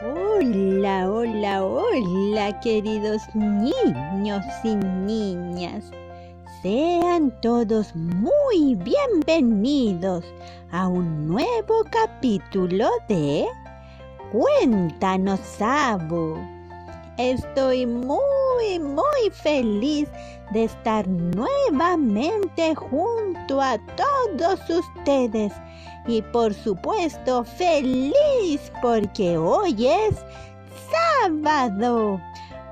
Hola, hola, hola, queridos niños y niñas. Sean todos muy bienvenidos a un nuevo capítulo de Cuéntanos, Abu. Estoy muy, muy feliz de estar nuevamente junto a todos ustedes y por supuesto feliz porque hoy es sábado.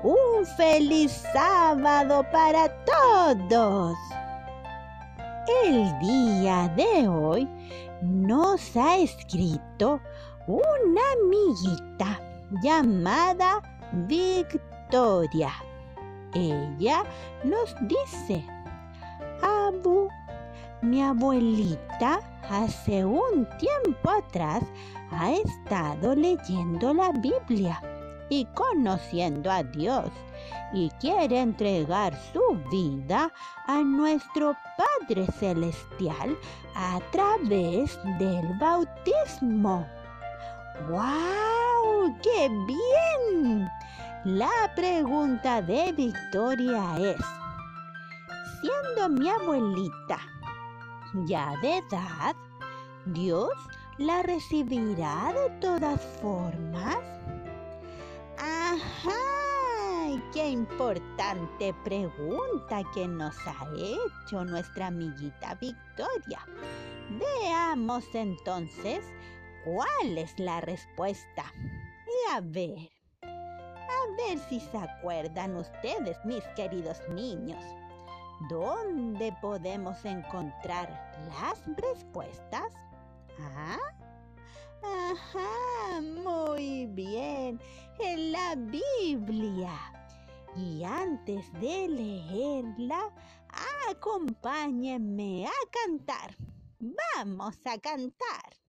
Un feliz sábado para todos. El día de hoy nos ha escrito una amiguita llamada Victoria. Ella nos dice, Abu, mi abuelita hace un tiempo atrás ha estado leyendo la Biblia y conociendo a Dios y quiere entregar su vida a nuestro Padre Celestial a través del bautismo. ¡Wow! ¡Qué bien! La pregunta de Victoria es, siendo mi abuelita ya de edad, Dios la recibirá de todas formas. ¡Ajá! ¡Qué importante pregunta que nos ha hecho nuestra amiguita Victoria! Veamos entonces cuál es la respuesta. Y a ver, a ver si se acuerdan ustedes, mis queridos niños. ¿Dónde podemos encontrar las respuestas? ¿Ah? Ajá, muy bien, en la Biblia. Y antes de leerla, acompáñenme a cantar. Vamos a cantar.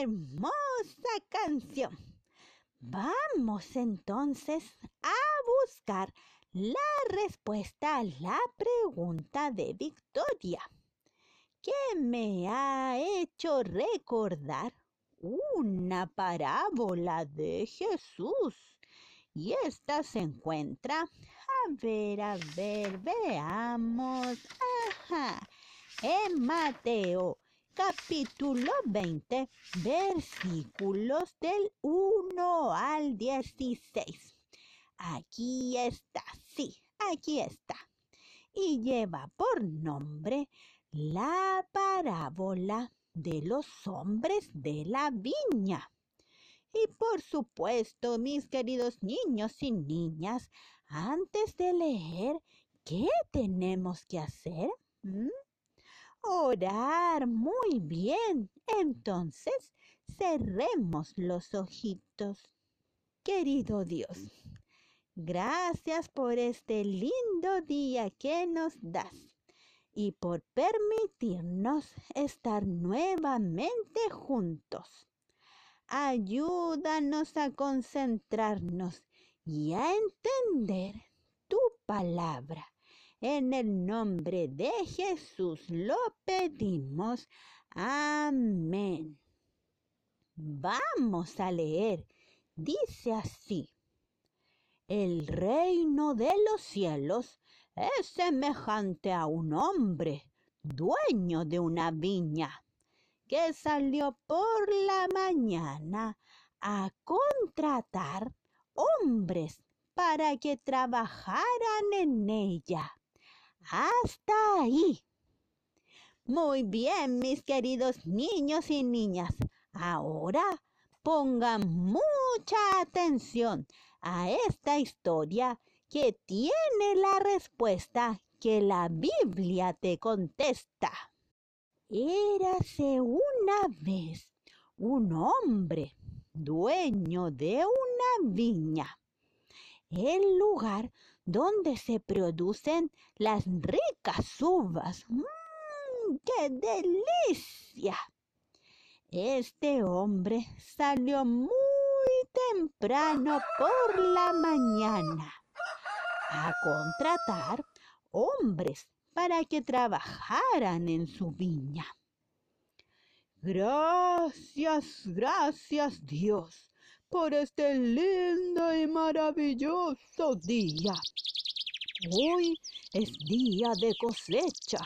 Hermosa canción! Vamos entonces a buscar la respuesta a la pregunta de Victoria, que me ha hecho recordar una parábola de Jesús. Y esta se encuentra, a ver, a ver, veamos, ajá, en Mateo capítulo 20, versículos del 1 al 16. Aquí está, sí, aquí está. Y lleva por nombre la parábola de los hombres de la viña. Y por supuesto, mis queridos niños y niñas, antes de leer, ¿qué tenemos que hacer? ¿Mm? Orar muy bien. Entonces, cerremos los ojitos. Querido Dios, gracias por este lindo día que nos das y por permitirnos estar nuevamente juntos. Ayúdanos a concentrarnos y a entender tu palabra. En el nombre de Jesús lo pedimos. Amén. Vamos a leer. Dice así. El reino de los cielos es semejante a un hombre, dueño de una viña, que salió por la mañana a contratar hombres para que trabajaran en ella. Hasta ahí. Muy bien, mis queridos niños y niñas. Ahora pongan mucha atención a esta historia que tiene la respuesta que la Biblia te contesta. Érase una vez un hombre dueño de una viña, el lugar donde se producen las ricas uvas. ¡Mmm, ¡Qué delicia! Este hombre salió muy temprano por la mañana a contratar hombres para que trabajaran en su viña. Gracias, gracias Dios por este lindo y maravilloso día. Hoy es día de cosecha.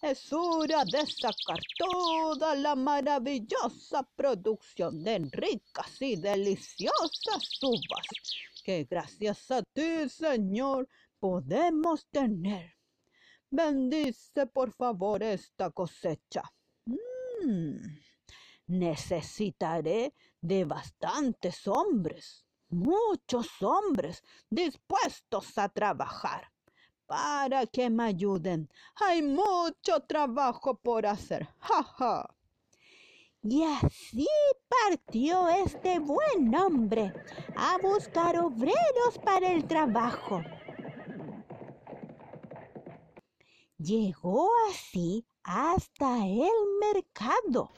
Es hora de sacar toda la maravillosa producción de ricas y deliciosas uvas que gracias a ti, Señor, podemos tener. Bendice por favor esta cosecha. Mm, necesitaré de bastantes hombres, muchos hombres dispuestos a trabajar para que me ayuden. Hay mucho trabajo por hacer. Ja, ja. Y así partió este buen hombre a buscar obreros para el trabajo. Llegó así hasta el mercado,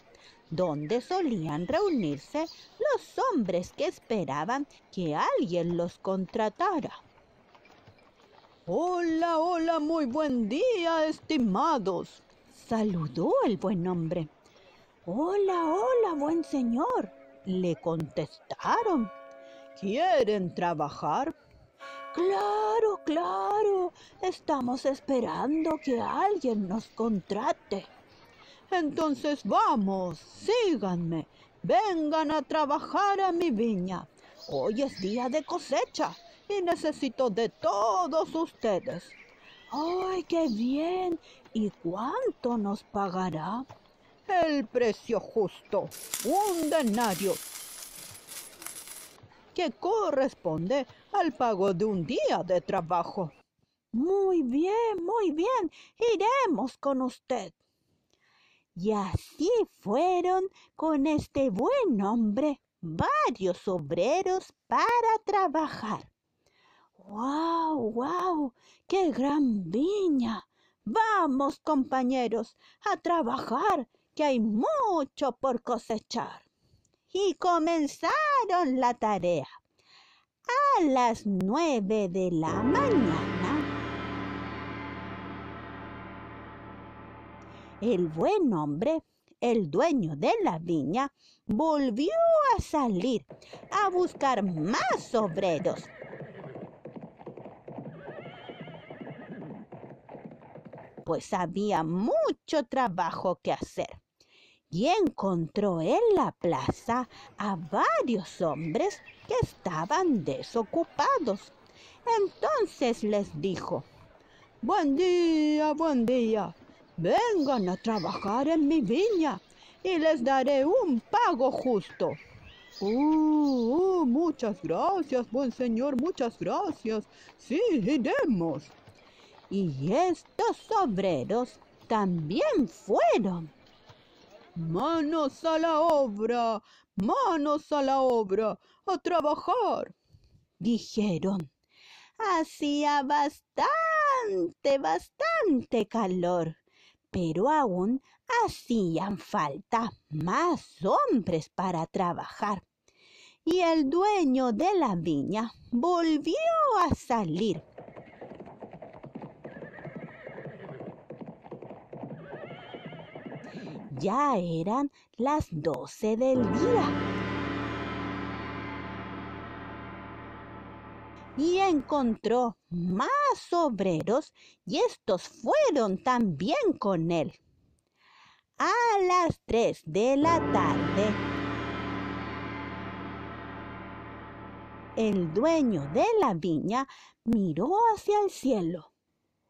donde solían reunirse los hombres que esperaban que alguien los contratara. Hola, hola, muy buen día, estimados, saludó el buen hombre. Hola, hola, buen señor, le contestaron. ¿Quieren trabajar? Claro, claro, estamos esperando que alguien nos contrate. Entonces vamos, síganme, vengan a trabajar a mi viña. Hoy es día de cosecha y necesito de todos ustedes. ¡Ay, qué bien! ¿Y cuánto nos pagará? El precio justo, un denario que corresponde al pago de un día de trabajo. Muy bien, muy bien, iremos con usted. Y así fueron con este buen hombre varios obreros para trabajar. ¡Wow, wow! ¡Qué gran viña! Vamos, compañeros, a trabajar, que hay mucho por cosechar y comenzaron la tarea. A las nueve de la mañana, el buen hombre, el dueño de la viña, volvió a salir a buscar más obreros. Pues había mucho trabajo que hacer y encontró en la plaza a varios hombres que estaban desocupados. Entonces les dijo, Buen día, buen día, vengan a trabajar en mi viña y les daré un pago justo. Oh, oh, muchas gracias, buen señor, muchas gracias. Sí, iremos. Y estos obreros también fueron. Manos a la obra, manos a la obra, a trabajar. Dijeron. Hacía bastante, bastante calor, pero aún hacían falta más hombres para trabajar. y el dueño de la viña volvió a salir. Ya eran las doce del día. Y encontró más obreros y estos fueron también con él. A las tres de la tarde, el dueño de la viña miró hacia el cielo.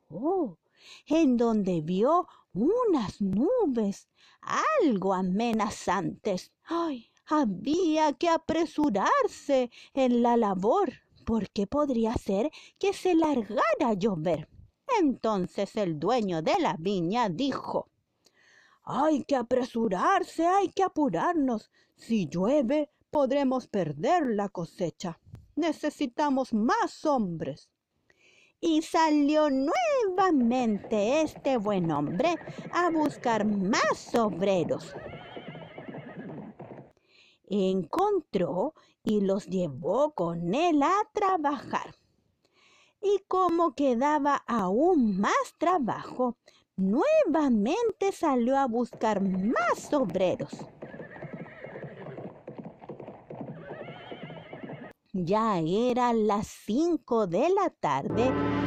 Oh, en donde vio unas nubes algo amenazantes. Ay, había que apresurarse en la labor, porque podría ser que se largara a llover. Entonces el dueño de la viña dijo, hay que apresurarse, hay que apurarnos. Si llueve, podremos perder la cosecha. Necesitamos más hombres. Y salió nuevamente este buen hombre a buscar más obreros. Encontró y los llevó con él a trabajar. Y como quedaba aún más trabajo, nuevamente salió a buscar más obreros. Ya eran las cinco de la tarde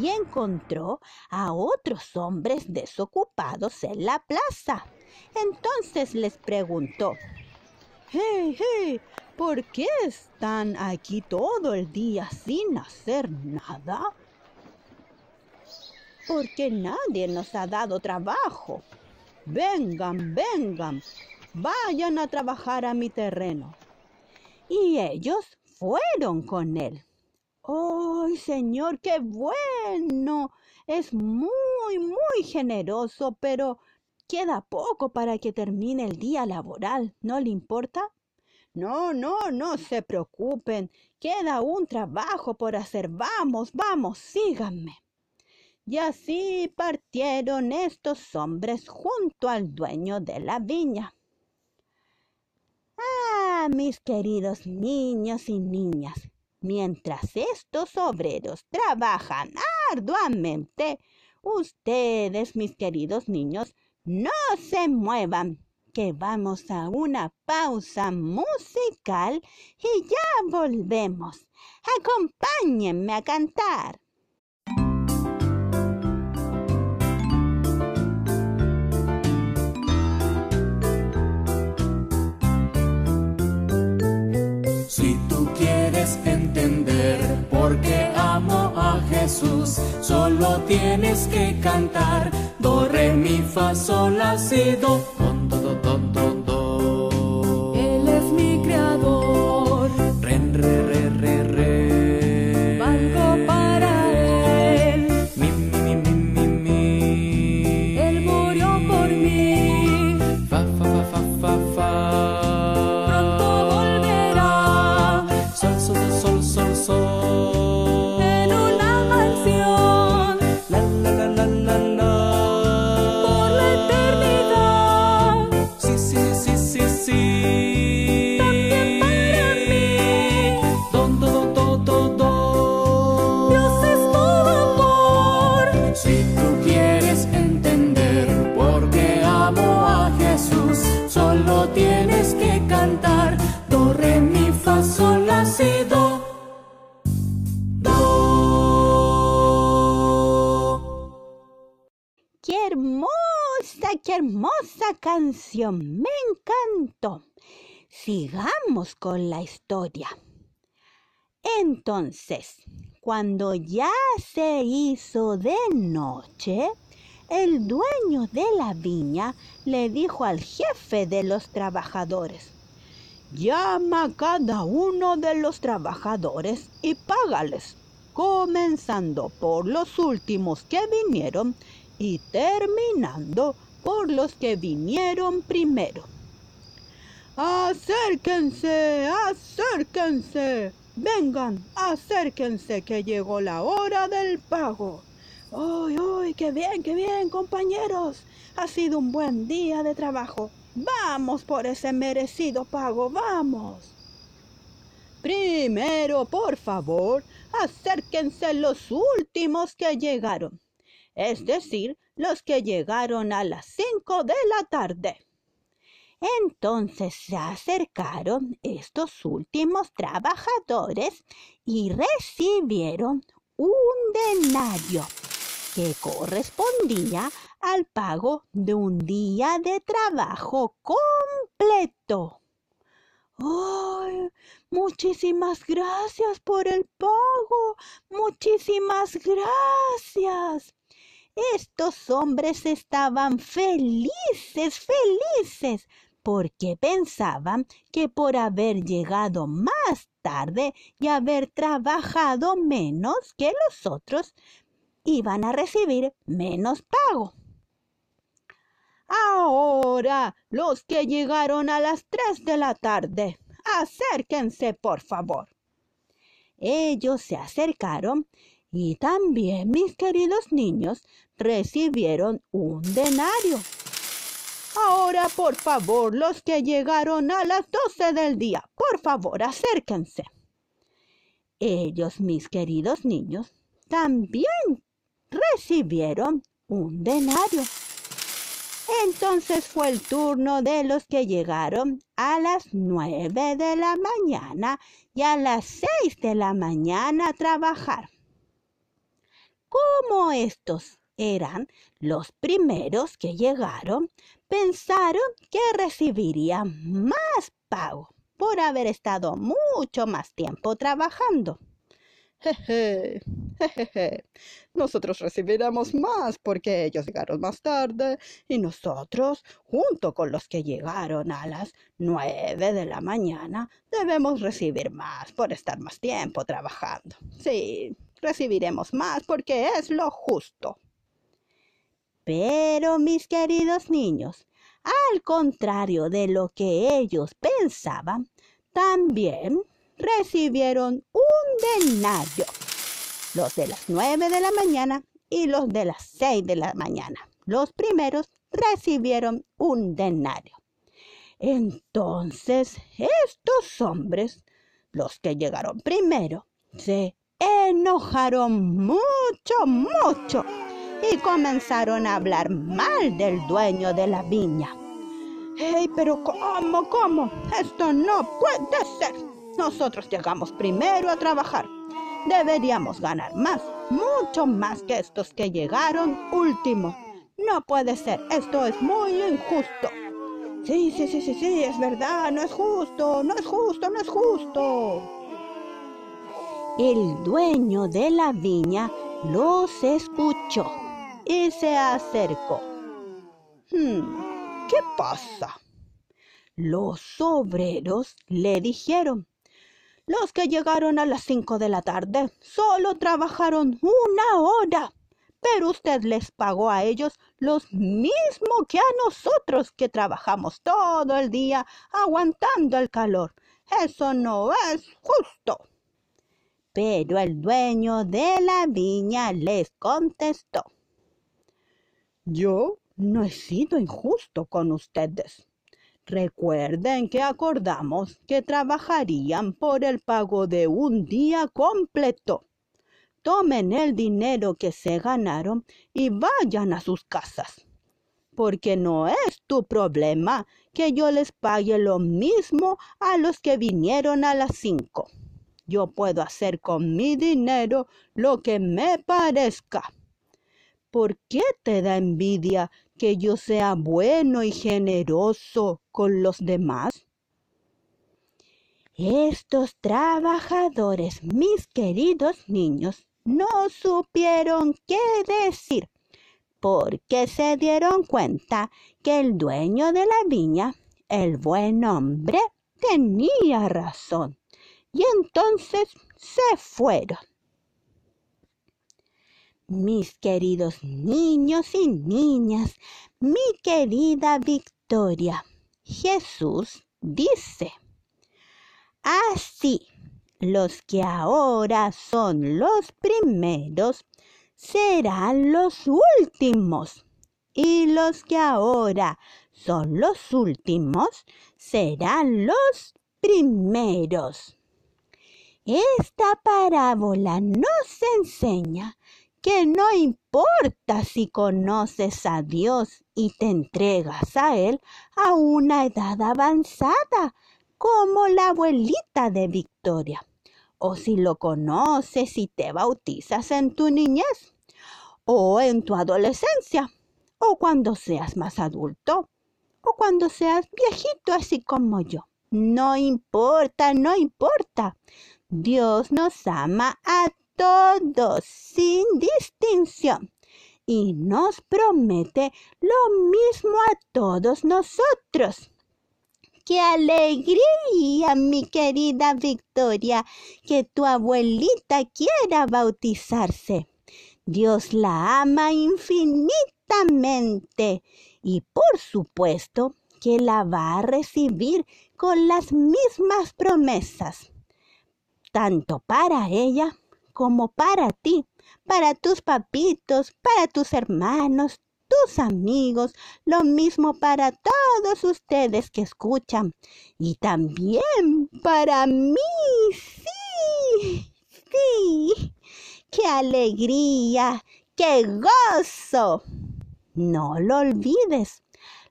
y encontró a otros hombres desocupados en la plaza. Entonces les preguntó, ¡Hey, hey! ¿Por qué están aquí todo el día sin hacer nada? Porque nadie nos ha dado trabajo. Vengan, vengan, vayan a trabajar a mi terreno. Y ellos fueron con él. ¡Ay, Señor, qué bueno! Es muy, muy generoso, pero queda poco para que termine el día laboral. ¿No le importa? No, no, no se preocupen. Queda un trabajo por hacer. Vamos, vamos, síganme. Y así partieron estos hombres junto al dueño de la viña. Ah, mis queridos niños y niñas, mientras estos obreros trabajan arduamente, ustedes, mis queridos niños, no se muevan que vamos a una pausa musical y ya volvemos. Acompáñenme a cantar. Quieres entender por qué amo a Jesús, solo tienes que cantar do, re, mi, fa, sol, la, si, do, con, do, hermosa canción! Me encantó. Sigamos con la historia. Entonces, cuando ya se hizo de noche, el dueño de la viña le dijo al jefe de los trabajadores, llama a cada uno de los trabajadores y págales, comenzando por los últimos que vinieron y terminando por los que vinieron primero. Acérquense, acérquense. Vengan, acérquense que llegó la hora del pago. ¡Ay, ay! ¡Qué bien, qué bien, compañeros! Ha sido un buen día de trabajo. Vamos por ese merecido pago, vamos. Primero, por favor, acérquense los últimos que llegaron, es decir, los que llegaron a las cinco de la tarde. Entonces se acercaron estos últimos trabajadores y recibieron un denario que correspondía al pago de un día de trabajo completo. ¡Ay! Muchísimas gracias por el pago. Muchísimas gracias. Estos hombres estaban felices, felices, porque pensaban que por haber llegado más tarde y haber trabajado menos que los otros, iban a recibir menos pago. Ahora, los que llegaron a las tres de la tarde, acérquense, por favor. Ellos se acercaron y también, mis queridos niños, recibieron un denario. Ahora, por favor, los que llegaron a las doce del día, por favor, acérquense. Ellos, mis queridos niños, también recibieron un denario. Entonces fue el turno de los que llegaron a las nueve de la mañana y a las seis de la mañana a trabajar. Como estos eran los primeros que llegaron, pensaron que recibirían más pago por haber estado mucho más tiempo trabajando. Jeje, jejeje. Nosotros recibiremos más porque ellos llegaron más tarde y nosotros, junto con los que llegaron a las nueve de la mañana, debemos recibir más por estar más tiempo trabajando. Sí, recibiremos más porque es lo justo. Pero, mis queridos niños, al contrario de lo que ellos pensaban, también recibieron un denario. Los de las nueve de la mañana y los de las seis de la mañana. Los primeros recibieron un denario. Entonces estos hombres, los que llegaron primero, se enojaron mucho, mucho y comenzaron a hablar mal del dueño de la viña. ¡Hey, pero cómo, cómo! Esto no puede ser. Nosotros llegamos primero a trabajar. Deberíamos ganar más, mucho más que estos que llegaron último. No puede ser, esto es muy injusto. Sí, sí, sí, sí, sí, es verdad, no es justo, no es justo, no es justo. El dueño de la viña los escuchó y se acercó. Hmm, ¿Qué pasa? Los obreros le dijeron, los que llegaron a las cinco de la tarde solo trabajaron una hora, pero usted les pagó a ellos los mismo que a nosotros que trabajamos todo el día aguantando el calor. Eso no es justo. Pero el dueño de la viña les contestó. Yo no he sido injusto con ustedes. Recuerden que acordamos que trabajarían por el pago de un día completo. Tomen el dinero que se ganaron y vayan a sus casas. Porque no es tu problema que yo les pague lo mismo a los que vinieron a las cinco. Yo puedo hacer con mi dinero lo que me parezca. ¿Por qué te da envidia que yo sea bueno y generoso con los demás? Estos trabajadores, mis queridos niños, no supieron qué decir, porque se dieron cuenta que el dueño de la viña, el buen hombre, tenía razón, y entonces se fueron. Mis queridos niños y niñas, mi querida Victoria, Jesús dice, así los que ahora son los primeros serán los últimos, y los que ahora son los últimos, serán los primeros. Esta parábola nos enseña que no importa si conoces a Dios y te entregas a Él a una edad avanzada, como la abuelita de Victoria, o si lo conoces y te bautizas en tu niñez, o en tu adolescencia, o cuando seas más adulto, o cuando seas viejito así como yo. No importa, no importa. Dios nos ama a todos sin distinción y nos promete lo mismo a todos nosotros. ¡Qué alegría, mi querida Victoria, que tu abuelita quiera bautizarse! Dios la ama infinitamente y por supuesto que la va a recibir con las mismas promesas, tanto para ella como para ti, para tus papitos, para tus hermanos, tus amigos, lo mismo para todos ustedes que escuchan y también para mí. Sí, sí, qué alegría, qué gozo. No lo olvides,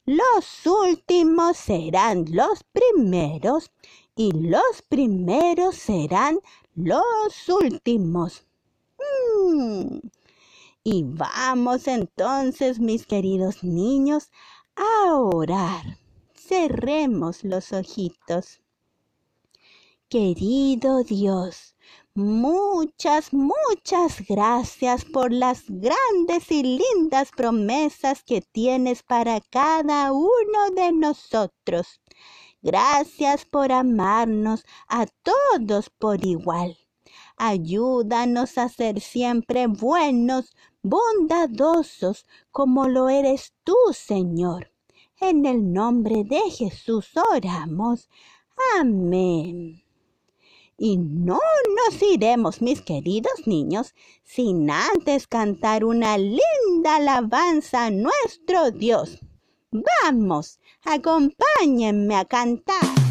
los últimos serán los primeros y los primeros serán los últimos. Mm. Y vamos entonces, mis queridos niños, a orar. Cerremos los ojitos. Querido Dios, muchas, muchas gracias por las grandes y lindas promesas que tienes para cada uno de nosotros. Gracias por amarnos a todos por igual. Ayúdanos a ser siempre buenos, bondadosos, como lo eres tú, Señor. En el nombre de Jesús oramos. Amén. Y no nos iremos, mis queridos niños, sin antes cantar una linda alabanza a nuestro Dios. Vamos, acompáñenme a cantar.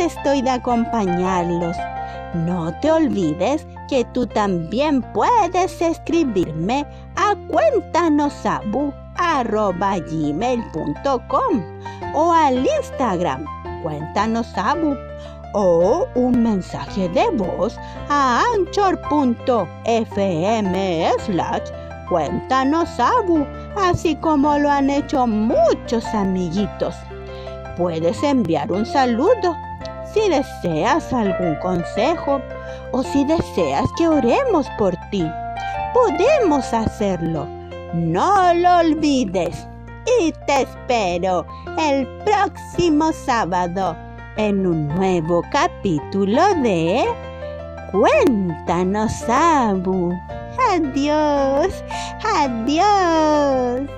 Estoy de acompañarlos. No te olvides que tú también puedes escribirme a cuéntanosabu.gmail.com o al Instagram cuéntanosabu o un mensaje de voz a anchor.fm slash cuéntanosabu, así como lo han hecho muchos amiguitos. Puedes enviar un saludo si deseas algún consejo o si deseas que oremos por ti. Podemos hacerlo. No lo olvides. Y te espero el próximo sábado en un nuevo capítulo de Cuéntanos, Abu. Adiós, adiós.